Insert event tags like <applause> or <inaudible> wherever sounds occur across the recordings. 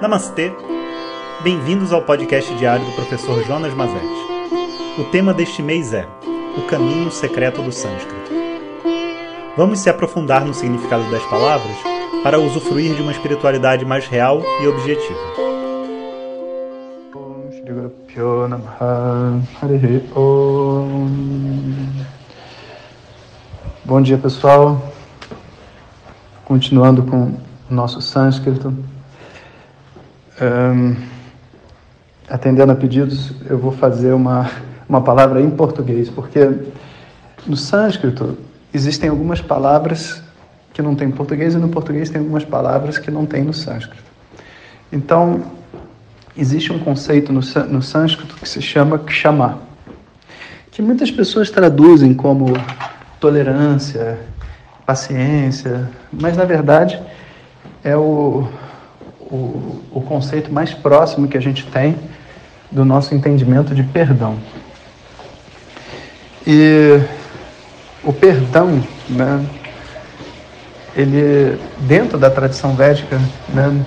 Namastê! Bem-vindos ao podcast diário do professor Jonas Mazetti. O tema deste mês é O Caminho Secreto do Sânscrito. Vamos se aprofundar no significado das palavras para usufruir de uma espiritualidade mais real e objetiva. Bom dia, pessoal. Continuando com o nosso sânscrito. Um, atendendo a pedidos, eu vou fazer uma, uma palavra em português, porque no sânscrito existem algumas palavras que não tem em português e no português tem algumas palavras que não tem no sânscrito. Então, existe um conceito no, no sânscrito que se chama kshama, que muitas pessoas traduzem como tolerância, paciência, mas na verdade é o, o, o conceito mais próximo que a gente tem do nosso entendimento de perdão. E o perdão, né, ele dentro da tradição védica, né,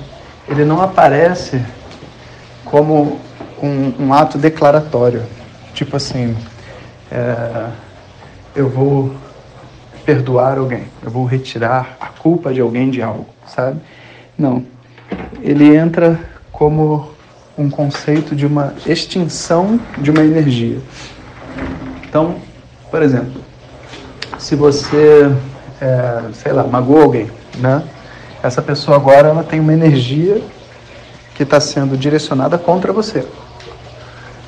ele não aparece como um, um ato declaratório, tipo assim, é, eu vou perdoar alguém, eu vou retirar a culpa de alguém de algo, sabe? Não ele entra como um conceito de uma extinção de uma energia. Então, por exemplo, se você, é, sei lá, magoou alguém, né? Essa pessoa agora ela tem uma energia que está sendo direcionada contra você.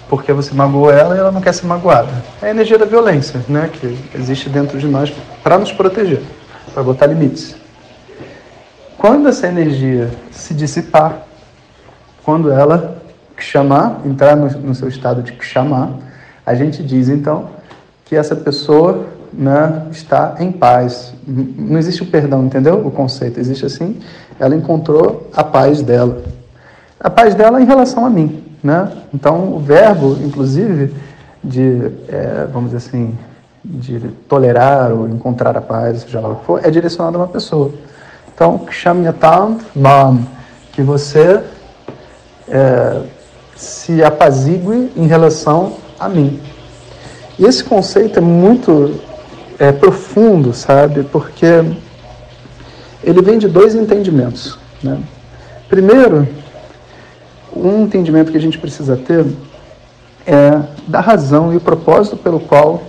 Porque você magoou ela e ela não quer ser magoada. É a energia da violência, né? Que existe dentro de nós para nos proteger, para botar limites. Quando essa energia se dissipar, quando ela chamar, entrar no, no seu estado de chamar, a gente diz então que essa pessoa né, está em paz. Não existe o perdão, entendeu? O conceito existe assim. Ela encontrou a paz dela. A paz dela em relação a mim, né? Então o verbo, inclusive, de é, vamos dizer assim, de tolerar ou encontrar a paz, seja lá o que for, é direcionado a uma pessoa. Então, Kshamyatam Mam, que você é, se apazigue em relação a mim. E esse conceito é muito é, profundo, sabe? Porque ele vem de dois entendimentos. Né? Primeiro, um entendimento que a gente precisa ter é da razão e o propósito pelo qual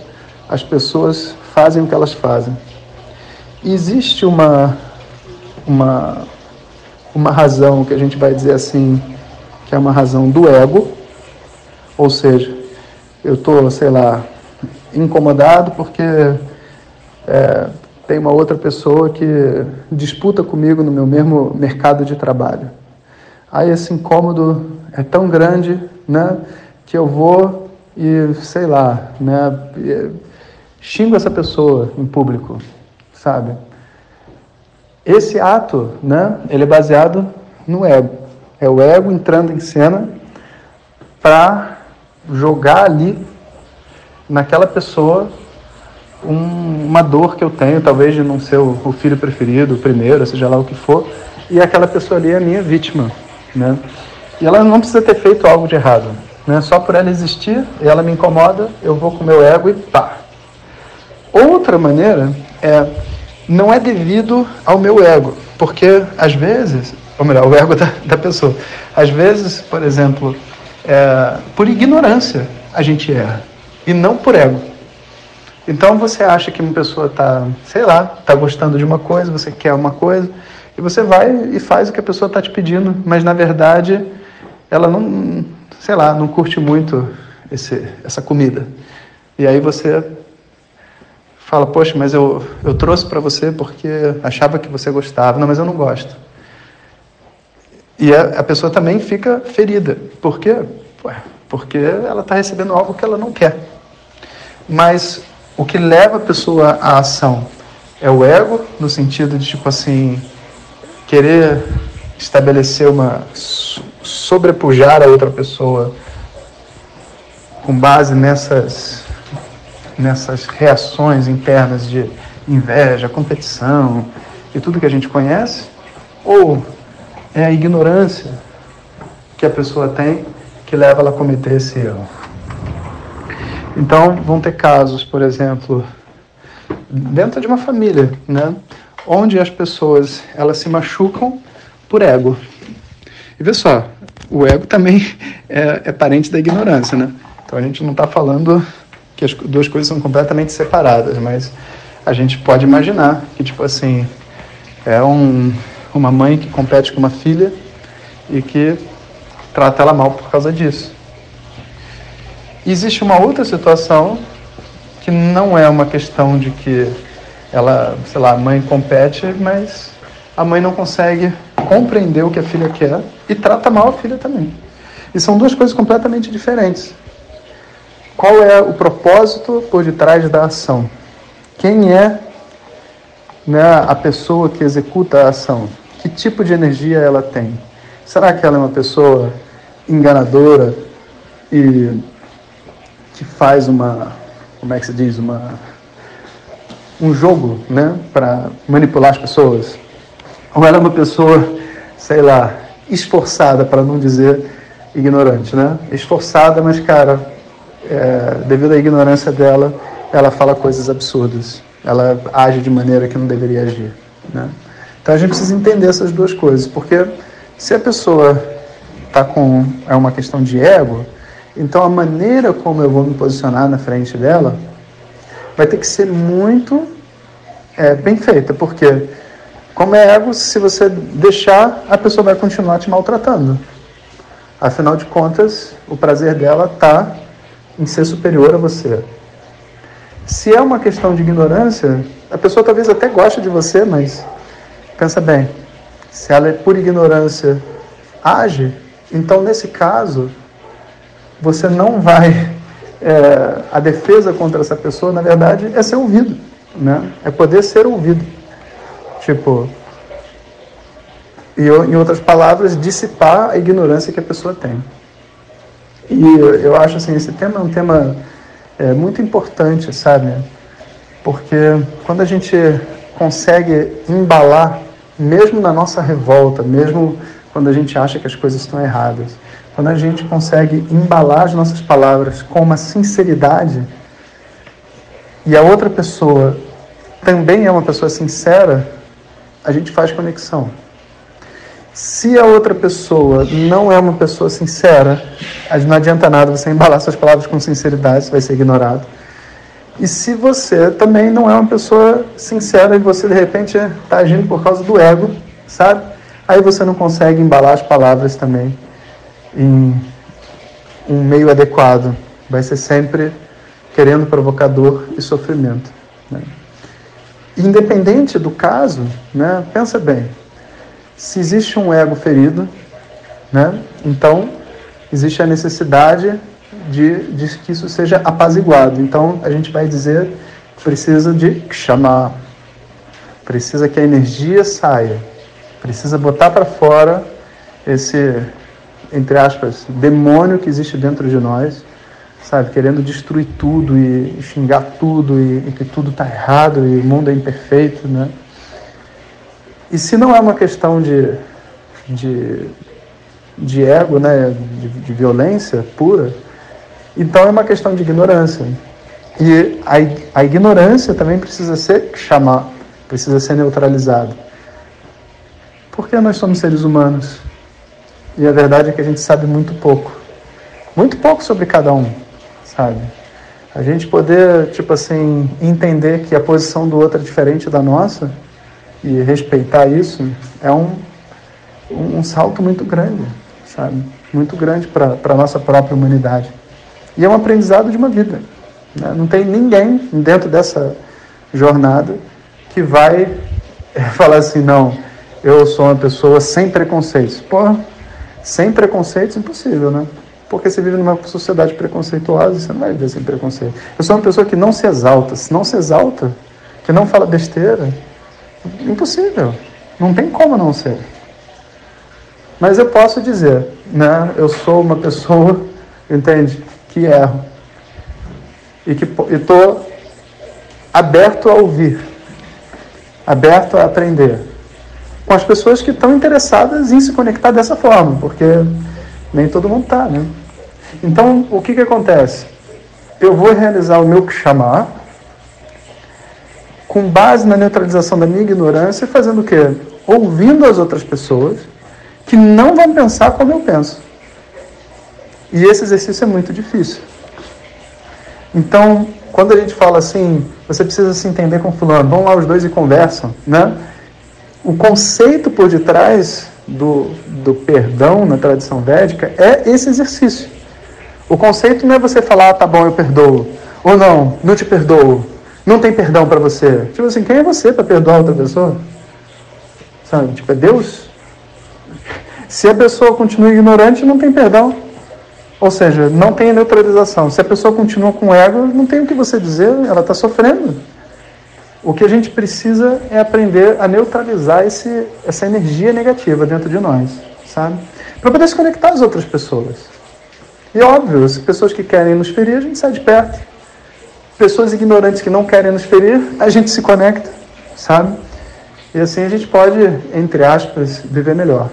as pessoas fazem o que elas fazem. E existe uma uma, uma razão que a gente vai dizer assim, que é uma razão do ego, ou seja, eu estou, sei lá, incomodado porque é, tem uma outra pessoa que disputa comigo no meu mesmo mercado de trabalho. Aí esse incômodo é tão grande, né, que eu vou e, sei lá, né, xingo essa pessoa em público, sabe? Esse ato, né, ele é baseado no ego. É o ego entrando em cena para jogar ali naquela pessoa um, uma dor que eu tenho, talvez de não ser o, o, filho preferido, o primeiro, seja lá o que for, e aquela pessoa ali é a minha vítima, né? E ela não precisa ter feito algo de errado, né? Só por ela existir, ela me incomoda, eu vou com o meu ego e pá. Outra maneira é não é devido ao meu ego, porque às vezes, ou melhor, o ego <laughs> da, da pessoa, às vezes, por exemplo, é, por ignorância a gente erra e não por ego. Então você acha que uma pessoa está, sei lá, está gostando de uma coisa, você quer uma coisa, e você vai e faz o que a pessoa está te pedindo, mas na verdade ela não, sei lá, não curte muito esse, essa comida. E aí você fala, poxa, mas eu, eu trouxe para você porque achava que você gostava. Não, mas eu não gosto. E a, a pessoa também fica ferida. Por quê? Ué, porque ela está recebendo algo que ela não quer. Mas o que leva a pessoa à ação é o ego, no sentido de, tipo assim, querer estabelecer uma. sobrepujar a outra pessoa com base nessas nessas reações internas de inveja, competição e tudo que a gente conhece, ou é a ignorância, que a pessoa tem que leva ela a cometer esse erro. Então, vão ter casos, por exemplo, dentro de uma família, né, onde as pessoas elas se machucam por ego. E vê só, o ego também <laughs> é, é parente da ignorância, né? Então a gente não está falando que as duas coisas são completamente separadas, mas a gente pode imaginar que tipo assim é um, uma mãe que compete com uma filha e que trata ela mal por causa disso. Existe uma outra situação que não é uma questão de que ela, sei lá, a mãe compete, mas a mãe não consegue compreender o que a filha quer e trata mal a filha também. E são duas coisas completamente diferentes. Qual é o propósito por detrás da ação? Quem é né, a pessoa que executa a ação? Que tipo de energia ela tem? Será que ela é uma pessoa enganadora e que faz uma, como é que se diz, uma um jogo, né, para manipular as pessoas? Ou ela é uma pessoa, sei lá, esforçada, para não dizer ignorante, né? Esforçada, mas cara, é, devido à ignorância dela, ela fala coisas absurdas. Ela age de maneira que não deveria agir, né? Então a gente precisa entender essas duas coisas, porque se a pessoa está com é uma questão de ego, então a maneira como eu vou me posicionar na frente dela vai ter que ser muito é, bem feita, porque como é ego, se você deixar, a pessoa vai continuar te maltratando. Afinal de contas, o prazer dela está em ser superior a você. Se é uma questão de ignorância, a pessoa talvez até goste de você, mas pensa bem, se ela é por ignorância age, então nesse caso você não vai <laughs> é, a defesa contra essa pessoa, na verdade, é ser ouvido, né? É poder ser ouvido. Tipo, e em outras palavras, dissipar a ignorância que a pessoa tem. E eu acho assim, esse tema é um tema é, muito importante, sabe? Porque quando a gente consegue embalar, mesmo na nossa revolta, mesmo quando a gente acha que as coisas estão erradas, quando a gente consegue embalar as nossas palavras com uma sinceridade, e a outra pessoa também é uma pessoa sincera, a gente faz conexão. Se a outra pessoa não é uma pessoa sincera, não adianta nada você embalar suas palavras com sinceridade, você vai ser ignorado. E se você também não é uma pessoa sincera e você de repente está agindo por causa do ego, sabe? Aí você não consegue embalar as palavras também em um meio adequado. Vai ser sempre querendo provocador e sofrimento. Né? Independente do caso, né, pensa bem, se existe um ego ferido, né, então existe a necessidade de, de que isso seja apaziguado. Então a gente vai dizer que precisa de chamar, precisa que a energia saia, precisa botar para fora esse, entre aspas, demônio que existe dentro de nós sabe, querendo destruir tudo e, xingar tudo e, e que tudo está errado e o mundo é imperfeito, né? E se não é uma questão de, de, de ego, né, de, de violência pura, então é uma questão de ignorância. E a, a ignorância também precisa ser chamar, precisa ser neutralizada. Porque nós somos seres humanos. E a verdade é que a gente sabe muito pouco. Muito pouco sobre cada um sabe? A gente poder, tipo assim, entender que a posição do outro é diferente da nossa e respeitar isso é um, um, salto muito grande, sabe? Muito grande para a nossa própria humanidade. E é um aprendizado de uma vida. Né? Não tem ninguém dentro dessa jornada que vai <laughs> falar assim, não, eu sou uma pessoa sem preconceitos. Pô, sem preconceitos, impossível, né? Porque você vive numa sociedade preconceituosa, você não vai viver sem preconceito. Eu sou uma pessoa que não se exalta. Se não se exalta, que não fala besteira, impossível. Não tem como não ser. Mas eu posso dizer, né? Eu sou uma pessoa, <laughs> entende? Que erro. E que estou aberto a ouvir, aberto a aprender. Com as pessoas que estão interessadas em se conectar dessa forma, porque Nem todo mundo está, né? Então, o que, que acontece? Eu vou realizar o meu chamar com base na neutralização da minha ignorância, fazendo o quê? Ouvindo as outras pessoas que não vão pensar como eu penso. E esse exercício é muito difícil. Então, quando a gente fala assim, você precisa se entender com fulano, vão lá os dois e conversam, né? O conceito por detrás do, do perdão na tradição védica é esse exercício. O conceito não é você falar, ah, tá bom, eu perdoo, ou não, não te perdoo, não tem perdão para você. Tipo assim, quem é você para perdoar outra pessoa? Sabe? Tipo, é Deus? Se a pessoa continua ignorante, não tem perdão. Ou seja, não tem neutralização. Se a pessoa continua com ego, não tem o que você dizer, ela está sofrendo. O que a gente precisa é aprender a neutralizar esse, essa energia negativa dentro de nós, sabe? Para poder se conectar às outras pessoas. E óbvio, as pessoas que querem nos ferir, a gente sai de perto. Pessoas ignorantes que não querem nos ferir, a gente se conecta, sabe? E assim a gente pode, entre aspas, viver melhor.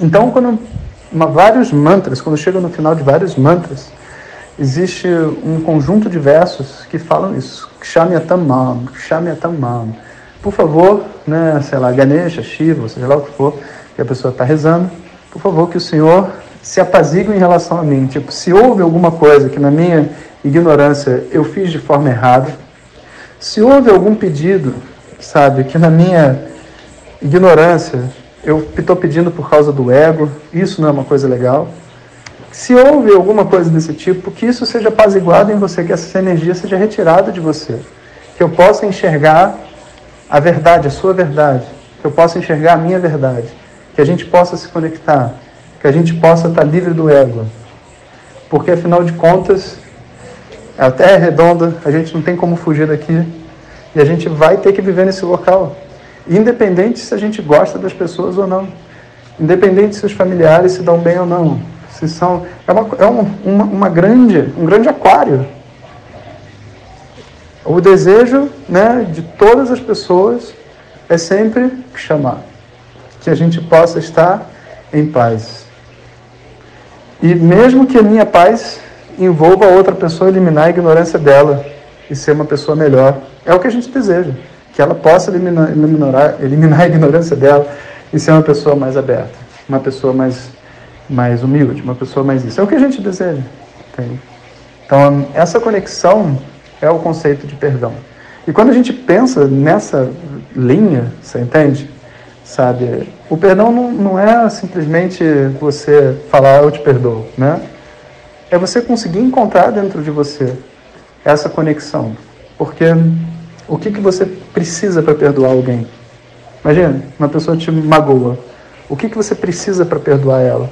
Então, quando uma, vários mantras, quando chega no final de vários mantras, existe um conjunto de versos que falam isso. Kshamyatamam, Kshamyatamam. Por favor, né, sei lá, Ganesha, Shiva, seja lá o que for, que a pessoa está rezando, por favor, que o Senhor se apazigue em relação a mim. Tipo, se houve alguma coisa que na minha ignorância eu fiz de forma errada, se houve algum pedido, sabe, que na minha ignorância eu estou pedindo por causa do ego, isso não é uma coisa legal. Se houve alguma coisa desse tipo, que isso seja apaziguado em você, que essa energia seja retirada de você. Que eu possa enxergar a verdade, a sua verdade. Que eu possa enxergar a minha verdade. Que a gente possa se conectar. Que a gente possa estar livre do ego. Porque afinal de contas, a Terra é redonda, a gente não tem como fugir daqui. E a gente vai ter que viver nesse local. Independente se a gente gosta das pessoas ou não. Independente se os familiares se dão bem ou não. Se são, é uma, é uma, uma grande, um grande aquário. O desejo né, de todas as pessoas é sempre chamar. Que a gente possa estar em paz. E mesmo que a minha paz envolva a outra pessoa eliminar a ignorância dela e ser uma pessoa melhor, é o que a gente deseja que ela possa eliminar, eliminar, eliminar a ignorância dela e ser uma pessoa mais aberta, uma pessoa mais, mais humilde, uma pessoa mais isso. É o que a gente deseja. Então, essa conexão é o conceito de perdão. E quando a gente pensa nessa linha, você entende? Sabe, o perdão não, não é simplesmente você falar eu te perdoo, né? É você conseguir encontrar dentro de você essa conexão. Porque o que, que você precisa para perdoar alguém? Imagina, uma pessoa te magoa. O que, que você precisa para perdoar ela?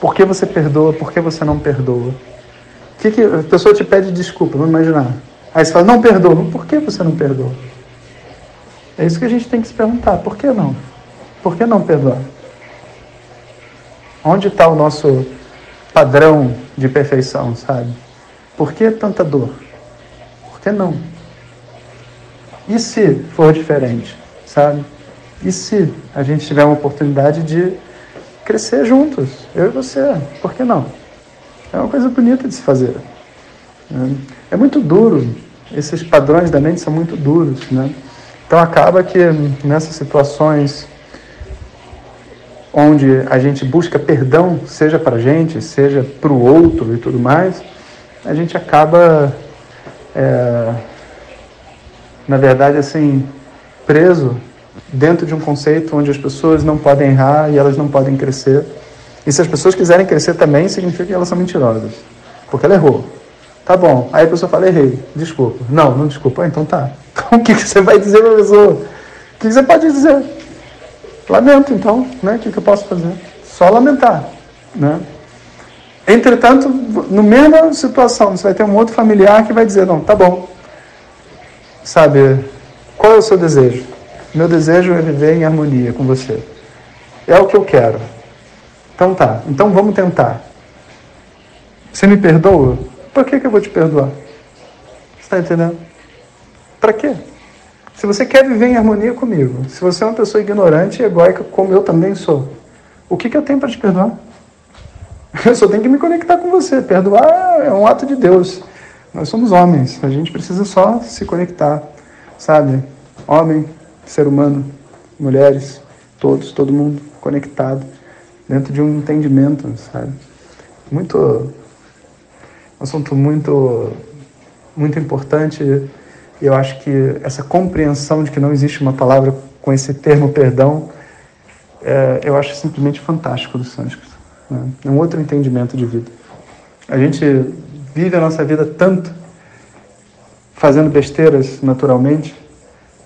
Por que você perdoa? Por que você não perdoa? O que, que a pessoa te pede desculpa? Vamos imaginar. Aí você fala, não perdoa. Por que você não perdoa? É isso que a gente tem que se perguntar. Por que não? Por que não perdoar? Onde está o nosso padrão de perfeição, sabe? Por que tanta dor? Por que não? E se for diferente, sabe? E se a gente tiver uma oportunidade de crescer juntos, eu e você, por que não? É uma coisa bonita de se fazer. É muito duro, esses padrões da mente são muito duros, né? Então acaba que nessas situações onde a gente busca perdão, seja para a gente, seja para o outro e tudo mais, a gente acaba é, na verdade, assim, preso dentro de um conceito onde as pessoas não podem errar e elas não podem crescer. E se as pessoas quiserem crescer também, significa que elas são mentirosas. Porque ela errou. Tá bom. Aí a pessoa fala, errei. Desculpa. Não, não desculpa. Ah, então tá. <laughs> Então o que, você vai dizer para a pessoa? O que, você pode dizer? Lamento, então. Né? O que, que eu posso fazer? Só lamentar. Né? Entretanto, no mesma situação, você vai ter um outro familiar que vai dizer, não, tá bom, Sabe, qual é o seu desejo? Meu desejo é viver em harmonia com você. É o que eu quero. Então tá, então vamos tentar. Você me perdoa? Por que, que eu vou te perdoar? Está entendendo? Para quê? Se você quer viver em harmonia comigo, se você é uma pessoa ignorante e egóica, como eu também sou, o que, que eu tenho para te perdoar? <laughs> Eu só tenho que me conectar com você. Perdoar é um ato de Deus. Nós somos homens, a gente precisa só se conectar, sabe? Homem, ser humano, mulheres, todos, todo mundo conectado dentro de um entendimento, sabe? Muito assunto muito muito importante e eu acho que essa compreensão de que não existe uma palavra com esse termo perdão, é, eu acho simplesmente fantástico do sânscrito. Né? É um outro entendimento de vida. A gente vive a nossa vida tanto fazendo besteiras naturalmente,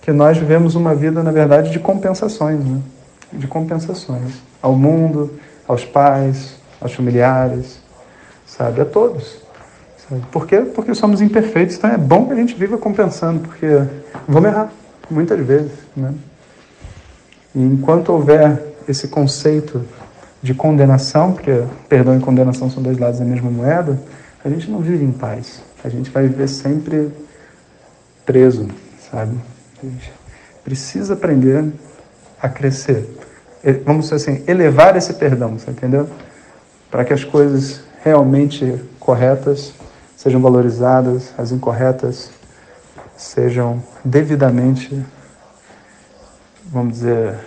que nós vivemos uma vida, na verdade, de compensações, né? de compensações ao mundo, aos pais, aos familiares, sabe, a todos. Por quê? Porque somos imperfeitos, então é bom que a gente viva compensando, porque vamos errar muitas vezes, né? E enquanto houver esse conceito de condenação, porque perdão e condenação são dois lados da mesma moeda, a gente não vive em paz. A gente vai viver sempre preso, sabe? A gente precisa aprender a crescer. Vamos dizer assim, elevar esse perdão, você entendeu? Para que as coisas realmente corretas sejam valorizadas, as incorretas sejam devidamente, vamos dizer,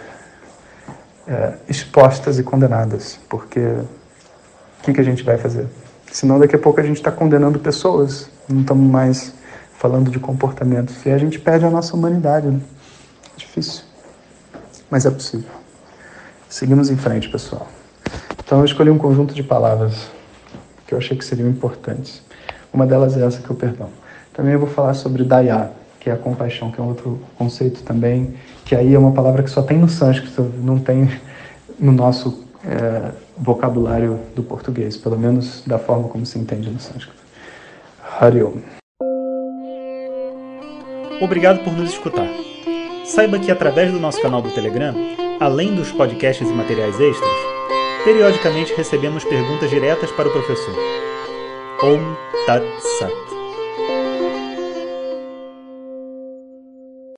é, expostas e condenadas. Porque o que, que a gente vai fazer? Senão daqui a pouco a gente está condenando pessoas, não estamos mais falando de comportamentos. E a gente perde a nossa humanidade. Né? Difícil. Mas é possível. Seguimos em frente, pessoal. Então eu escolhi um conjunto de palavras que eu achei que seriam importantes. Uma delas é essa que eu perdão. Também eu vou falar sobre daya, que é a compaixão, que é um outro conceito também, que aí é uma palavra que só tem no sânscrito, não tem no nosso é, vocabulário do português, pelo menos da forma como se entende no sânscrito. Hariom. Obrigado por nos escutar. Saiba que através do nosso canal do Telegram, além dos podcasts e materiais extras, periodicamente recebemos perguntas diretas para o professor. Om Tat Sat.